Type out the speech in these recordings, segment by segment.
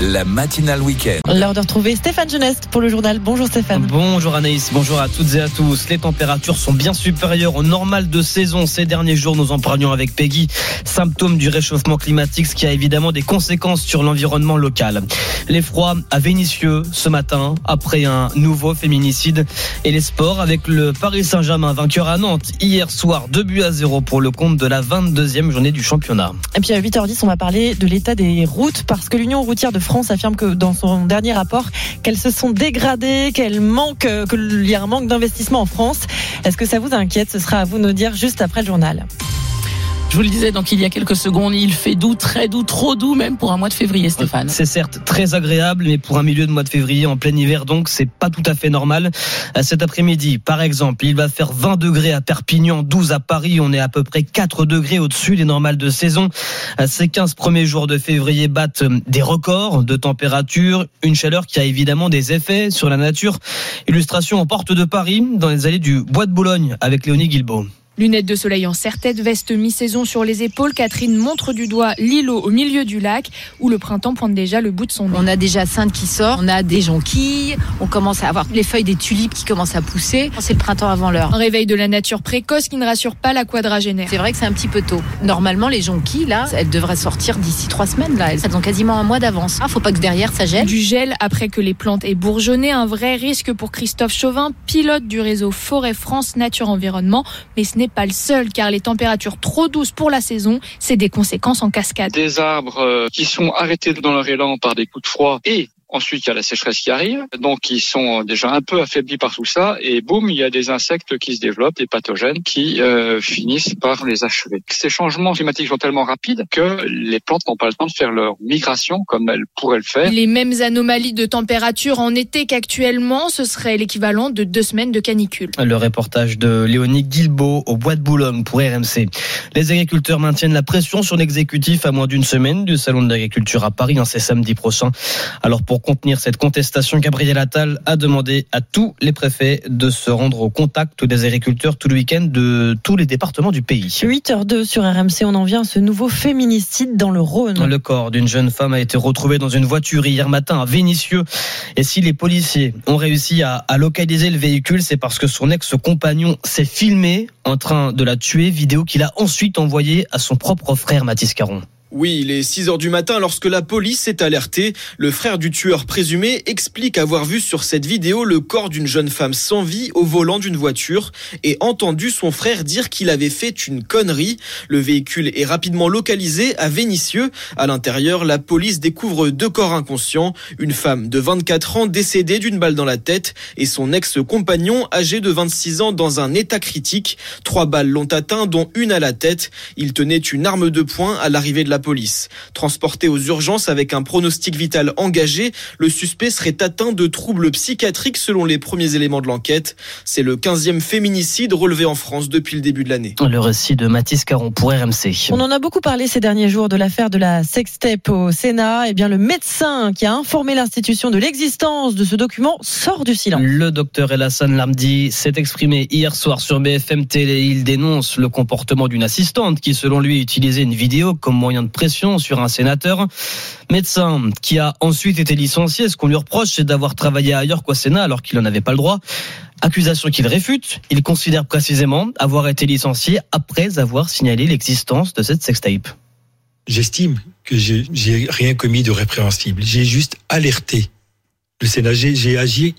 la matinale week-end. L'heure de retrouver Stéphane Geneste pour le journal. Bonjour Stéphane. Bonjour Anaïs, bonjour à toutes et à tous. Les températures sont bien supérieures au normal de saison ces derniers jours. Nous en parlions avec Peggy. Symptôme du réchauffement climatique, ce qui a évidemment des conséquences sur l'environnement local. Les froids à Vénissieux ce matin, après un nouveau féminicide. Et les sports avec le Paris Saint-Germain vainqueur à Nantes hier soir, 2 buts à 0 pour le compte de la 22e journée du championnat. Et puis à 8h10, on va parler de l'état des routes parce que l'Union routière de France affirme que dans son dernier rapport, qu'elles se sont dégradées, qu'elles manquent, qu'il y a un manque d'investissement en France. Est-ce que ça vous inquiète? Ce sera à vous de nous dire juste après le journal. Je vous le disais donc il y a quelques secondes, il fait doux, très doux, trop doux même pour un mois de février, Stéphane. C'est certes très agréable, mais pour un milieu de mois de février en plein hiver, donc c'est pas tout à fait normal. Cet après-midi, par exemple, il va faire 20 degrés à Perpignan, 12 à Paris. On est à peu près 4 degrés au-dessus des normales de saison. Ces 15 premiers jours de février battent des records de température, une chaleur qui a évidemment des effets sur la nature. Illustration en porte de Paris, dans les allées du Bois de Boulogne, avec Léonie Guilbault. Lunettes de soleil en serre-tête, veste mi-saison sur les épaules, Catherine montre du doigt l'îlot au milieu du lac où le printemps pointe déjà le bout de son nez. On a déjà Sainte qui sort, on a des jonquilles, on commence à avoir les feuilles des tulipes qui commencent à pousser. C'est le printemps avant l'heure. Un réveil de la nature précoce qui ne rassure pas la quadragénaire. C'est vrai que c'est un petit peu tôt. Normalement, les jonquilles, là, elles devraient sortir d'ici trois semaines. Là. Elles ont quasiment un mois d'avance. Ah, faut pas que derrière ça gèle. Du gel après que les plantes aient bourgeonné, un vrai risque pour Christophe Chauvin, pilote du réseau Forêt France Nature Environnement. Mais ce n'est pas le seul car les températures trop douces pour la saison, c'est des conséquences en cascade. Des arbres qui sont arrêtés dans leur élan par des coups de froid et Ensuite, il y a la sécheresse qui arrive, donc ils sont déjà un peu affaiblis par tout ça, et boum, il y a des insectes qui se développent, des pathogènes qui euh, finissent par les achever. Ces changements climatiques sont tellement rapides que les plantes n'ont pas le temps de faire leur migration comme elles pourraient le faire. Les mêmes anomalies de température en été qu'actuellement, ce serait l'équivalent de deux semaines de canicule. Le reportage de Léonie Guilbeault au Bois de Boulogne pour RMC. Les agriculteurs maintiennent la pression sur l'exécutif à moins d'une semaine du Salon de l'agriculture à Paris, en c'est samedi prochain. Alors pour contenir cette contestation, Gabriel Attal a demandé à tous les préfets de se rendre au contact des agriculteurs tout le week-end de tous les départements du pays. 8h02 sur RMC, on en vient à ce nouveau féminicide dans le Rhône. Le corps d'une jeune femme a été retrouvé dans une voiture hier matin à Vénissieux. Et si les policiers ont réussi à, à localiser le véhicule, c'est parce que son ex-compagnon s'est filmé en train de la tuer, vidéo qu'il a ensuite envoyée à son propre frère Mathis Caron. Oui, il est 6 heures du matin lorsque la police est alertée. Le frère du tueur présumé explique avoir vu sur cette vidéo le corps d'une jeune femme sans vie au volant d'une voiture et entendu son frère dire qu'il avait fait une connerie. Le véhicule est rapidement localisé à Vénissieux. À l'intérieur, la police découvre deux corps inconscients. Une femme de 24 ans décédée d'une balle dans la tête et son ex-compagnon âgé de 26 ans dans un état critique. Trois balles l'ont atteint, dont une à la tête. Il tenait une arme de poing à l'arrivée de la police. Transporté aux urgences avec un pronostic vital engagé, le suspect serait atteint de troubles psychiatriques selon les premiers éléments de l'enquête. C'est le 15e féminicide relevé en France depuis le début de l'année. Le récit de Mathis Caron pour RMC. On en a beaucoup parlé ces derniers jours de l'affaire de la sextape au Sénat. Et bien, le médecin qui a informé l'institution de l'existence de ce document sort du silence. Le docteur Elassan Lamdi s'est exprimé hier soir sur BFM Télé. Il dénonce le comportement d'une assistante qui, selon lui, utilisait une vidéo comme moyen de pression sur un sénateur. Médecin qui a ensuite été licencié. Ce qu'on lui reproche, c'est d'avoir travaillé ailleurs qu'au Sénat alors qu'il n'en avait pas le droit. Accusation qu'il réfute. Il considère précisément avoir été licencié après avoir signalé l'existence de cette sextape. J'estime que j'ai rien commis de répréhensible. J'ai juste alerté le Sénat. J'ai agi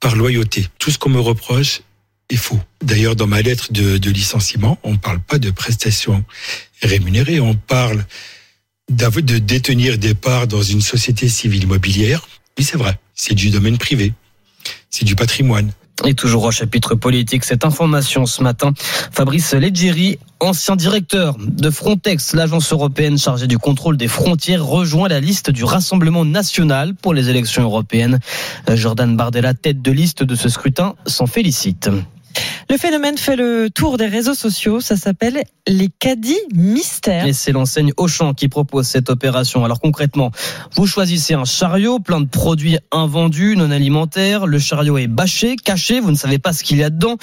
par loyauté. Tout ce qu'on me reproche est faux. D'ailleurs, dans ma lettre de, licenciement, on ne parle pas de prestations rémunérées. On parle de détenir des parts dans une société civile immobilière. Oui, c'est vrai. C'est du domaine privé. C'est du patrimoine. Et toujours au chapitre politique, cette information ce matin, Fabrice Leggeri, ancien directeur de Frontex, l'agence européenne chargée du contrôle des frontières, rejoint la liste du Rassemblement national pour les élections européennes. Jordan Bardella, tête de liste de ce scrutin, s'en félicite. Le phénomène fait le tour des réseaux sociaux. Ça s'appelle les caddies mystères. Et c'est l'enseigne Auchan qui propose cette opération. Alors concrètement, vous choisissez un chariot plein de produits invendus, non alimentaires. Le chariot est bâché, caché. Vous ne savez pas ce qu'il y a dedans.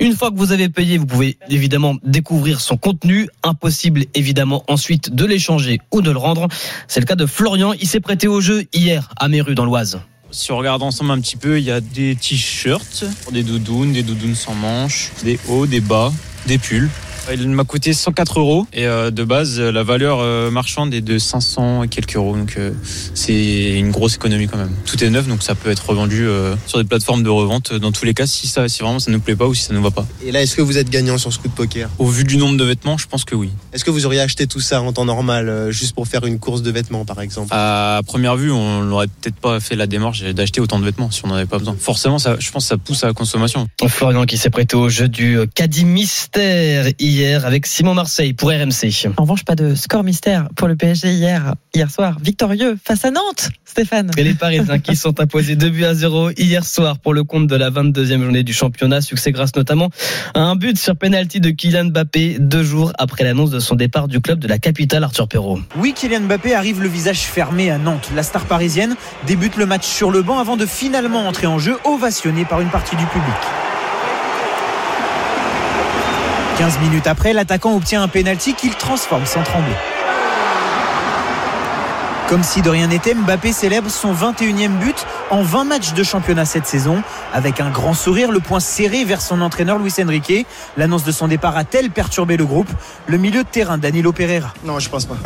Une fois que vous avez payé, vous pouvez évidemment découvrir son contenu. Impossible évidemment ensuite de l'échanger ou de le rendre. C'est le cas de Florian. Il s'est prêté au jeu hier à Méru dans l'Oise. Si on regarde ensemble un petit peu, il y a des t-shirts, des doudounes, des doudounes sans manches, des hauts, des bas, des pulls. Il m'a coûté 104 euros et euh, de base la valeur euh, marchande est de 500 et quelques euros donc euh, c'est une grosse économie quand même. Tout est neuf donc ça peut être revendu sur des plateformes de revente dans tous les cas si ça si vraiment ça ne nous plaît pas ou si ça ne va pas. Et là est-ce que vous êtes gagnant sur ce coup de poker? Au vu du nombre de vêtements, je pense que oui. Est-ce que vous auriez acheté tout ça en temps normal juste pour faire une course de vêtements par exemple? À première vue, on n'aurait peut-être pas fait la démarche d'acheter autant de vêtements si on n'en avait pas besoin. Forcément, ça, je pense que ça pousse à la consommation. Florian qui s'est prêté au jeu du caddie mystère hier avec Simon Marseille pour RMC. En revanche, pas de score mystère pour le PSG hier, hier soir. Victorieux face à Nantes, Stéphane. Et les Parisiens qui sont imposés 2 buts à 0 hier soir pour le compte de la 22e journée du championnat. Succès grâce notamment à un but sur penalty de Kylian Mbappé deux jours après l'annonce de son départ du club de la capitale, Arthur Perrault. Oui, Kylian Mbappé arrive le visage fermé à Nantes. La star parisienne débute le match sur le banc avant de finalement entrer en jeu, ovationné par une partie du public. 15 minutes après, l'attaquant obtient un pénalty qu'il transforme sans trembler. Comme si de rien n'était, Mbappé célèbre son 21e but en 20 matchs de championnat cette saison. Avec un grand sourire, le poing serré vers son entraîneur Luis Enrique. L'annonce de son départ a-t-elle perturbé le groupe? Le milieu de terrain, Danilo Pereira. Non, je pense pas.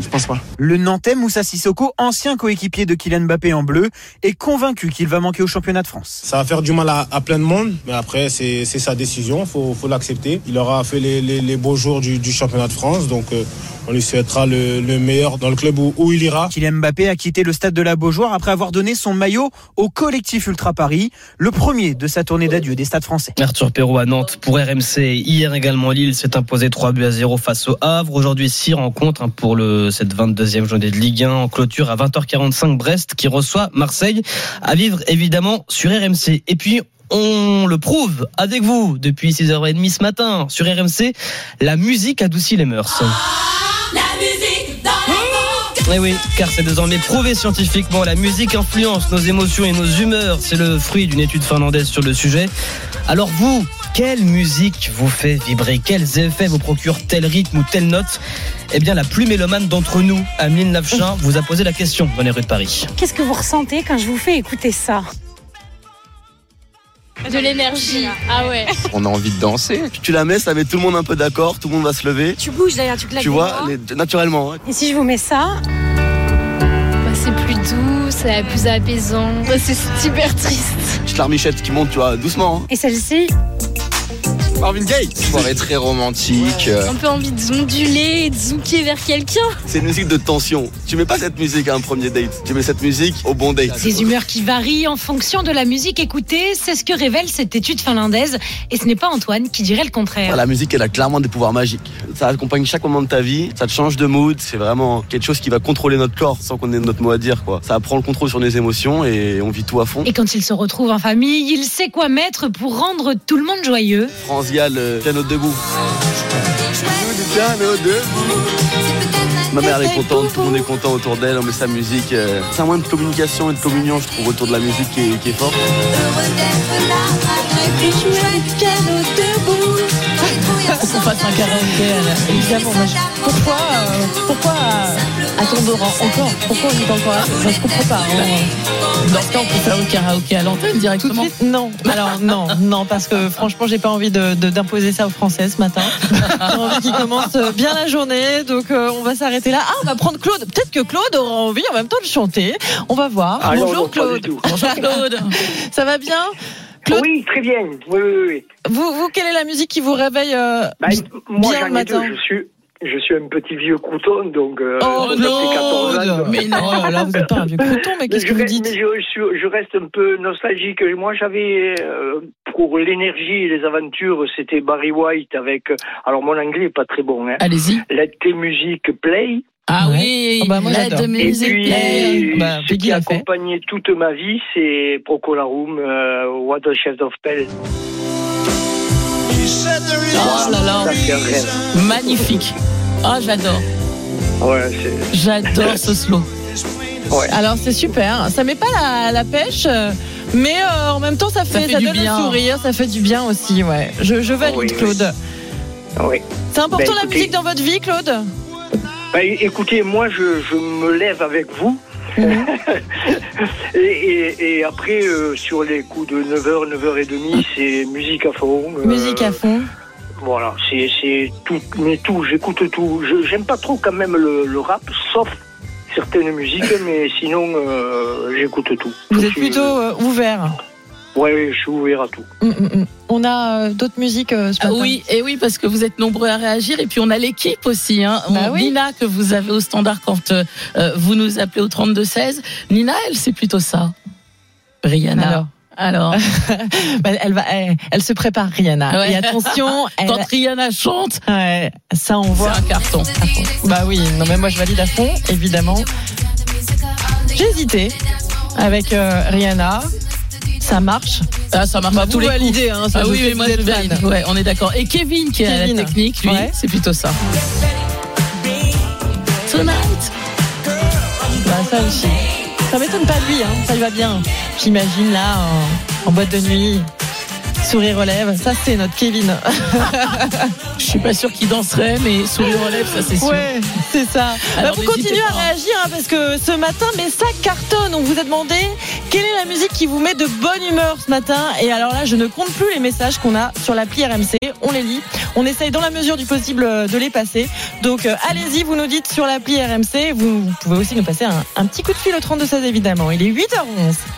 Je pense pas. Le Nantais Moussa Sissoko, ancien coéquipier de Kylian Mbappé en bleu, est convaincu qu'il va manquer au championnat de France. Ça va faire du mal à, à plein de monde, mais après c'est sa décision, faut, faut l'accepter. Il aura fait les, les, les beaux jours du, du, championnat de France, donc euh, on lui souhaitera le, le, meilleur dans le club où, où, il ira. Kylian Mbappé a quitté le stade de la Beaujoire après avoir donné son maillot au collectif Ultra Paris, le premier de sa tournée d'adieu des stades français. Arthur Perrault à Nantes pour RMC. Hier également, Lille s'est imposé 3 buts à 0 face au Havre. Aujourd'hui, 6 rencontres pour le, cette 22e journée de Ligue 1 en clôture à 20h45 Brest qui reçoit Marseille à vivre évidemment sur RMC. Et puis on le prouve avec vous depuis 6h30 ce matin sur RMC, la musique adoucit les mœurs. Eh oui, car c'est désormais prouvé scientifiquement, la musique influence nos émotions et nos humeurs. C'est le fruit d'une étude finlandaise sur le sujet. Alors vous, quelle musique vous fait vibrer? Quels effets vous procure tel rythme ou telle note? Eh bien, la plus mélomane d'entre nous, Ameline Navchin, vous a posé la question dans les rues de Paris. Qu'est-ce que vous ressentez quand je vous fais écouter ça? De l'énergie. Ah ouais. On a envie de danser. Tu la mets, ça met tout le monde un peu d'accord, tout le monde va se lever. Tu bouges d'ailleurs, tu claques Tu vois, les, naturellement. Et si je vous mets ça bah, C'est plus doux, c'est plus apaisant. Bah, c'est super triste. Petite larmichette qui monte, tu vois, doucement. Hein. Et celle-ci Marvin Gaye. Soirée très romantique. Ouais. Un peu envie de zonduler et de zouker vers quelqu'un. C'est une musique de tension. Tu mets pas cette musique à un premier date. Tu mets cette musique au bon date. Des humeurs qui varient en fonction de la musique écoutée. C'est ce que révèle cette étude finlandaise. Et ce n'est pas Antoine qui dirait le contraire. La musique, elle a clairement des pouvoirs magiques. Ça accompagne chaque moment de ta vie. Ça te change de mood. C'est vraiment quelque chose qui va contrôler notre corps sans qu'on ait notre mot à dire. Quoi. Ça prend le contrôle sur nos émotions et on vit tout à fond. Et quand il se retrouve en famille, il sait quoi mettre pour rendre tout le monde joyeux. France Le piano debout. Piano debout. Ma mère elle est contente, tout le monde est content autour d'elle, on met sa musique. Euh, C'est un moyen de communication et de communion, je trouve, autour de la musique qui est, qui est fort. Qu'on fasse un karaoké, évidemment. Pourquoi, euh, pourquoi à, Tombora encore Pourquoi on est encore là? Je ne comprends pas. hein. Dans ce cas, on peut faire le karaoké à l'antenne directement. Non, alors non, non, parce que franchement, j'ai pas envie de- de- d'imposer ça aux Français ce matin. J'ai envie qu'ils commencent bien la journée, donc euh, on va s'arrêter là. Ah, on va prendre Claude. Peut-être que Claude aura envie en même temps de chanter. On va voir. Ah Bonjour non, Claude. Bonjour Claude. Ça va bien? Claude Oui, très bien. Oui, oui, oui. vous, vous, quelle est la musique qui vous réveille euh, Bah, moi, bien le matin deux. Je suis, Je suis un petit vieux crouton, donc. euh, Oh fait 14 ans, donc- Mais non, là vous n'êtes pas un vieux crouton, mais qu'est-ce je que vous reste- dites mais je, je- je reste un peu nostalgique. Moi, j'avais euh, pour l'énergie et les aventures, c'était Barry White avec. euh, Alors, mon anglais est pas très bon. Hein. Allez-y. Let the music play. Ah oui, Ah bah, moi, j'adore. Et puis. Bah, ce qui a accompagné toute ma vie, c'est Procolarum, euh, What a Chef of Pell. Oh là là, Ça, un rêve. magnifique. Ah, j'adore. Ouais, c'est. J'adore ce slow. Alors c'est super, ça met pas la, la pêche, mais euh, en même temps ça fait, fait ça, du donne bien. le sourire, ça fait du bien aussi, ouais. Je, je valide Oui, oui. Claude. Oui. C'est important Ben, la écoutez- musique dans votre vie, Claude? Bah, écoutez, moi, je, je me lève avec vous. et, et, et après, euh, sur les coups de 9h, 9h30, c'est musique à fond. euh, Musique à fond. Voilà, c'est tout, mais tout, j'écoute tout. Je- J'aime pas trop quand même le, le rap, sauf certaines musiques, mais sinon, euh, j'écoute tout. Vous êtes plutôt euh, ouvert. Ouais, je suis ouvert à tout. Hum, hum, hum. On a euh, d'autres musiques euh, ce Ah oui, et oui, parce que vous êtes nombreux à réagir. Et puis on a l'équipe aussi. Hein. Bah On- oui. Nina, que vous avez au standard quand euh, euh, vous nous appelez au 32-16. Nina, elle, c'est plutôt ça. Rihanna. Alors. Alors, Bah, elle, va, elle, elle se prépare, Rihanna. Ouais. Et attention, elle- quand Rihanna chante, ouais, ça on voit. c'est un carton. Bah oui, non mais moi je valide à fond, évidemment. J'ai hésité avec euh, Rihanna. Ça marche. Ah, ça marche Bah, à tous les coups. hein, ça, ah oui, mais moi je valide. Ouais, on est d'accord. Et Kevin, qui Kevin. la technique, lui, Ouais. c'est plutôt ça. Tonight. Bah ça aussi. Ça m'étonne pas lui, hein, ça lui va bien. J'imagine là, en, en boîte de nuit, sourire lèvres. Ça c'est notre Kevin. Je suis pas sûr qu'il danserait, mais sourire lèvres, ça c'est sûr. Ouais, c'est ça. Alors, Bah, vous continuez à hein. réagir hein, parce que ce matin, mais ça cartonne. On vous a demandé quelle est la musique qui vous met de bonne humeur ce matin. Et alors là, je ne compte plus les messages qu'on a sur l'appli RMC. On les lit. On essaye dans la mesure du possible euh, de les passer. Donc euh, allez-y, vous nous dites sur l'appli RMC. Vous, vous pouvez aussi nous passer un, un petit coup de fil au 32 16 évidemment. Il est 8h11.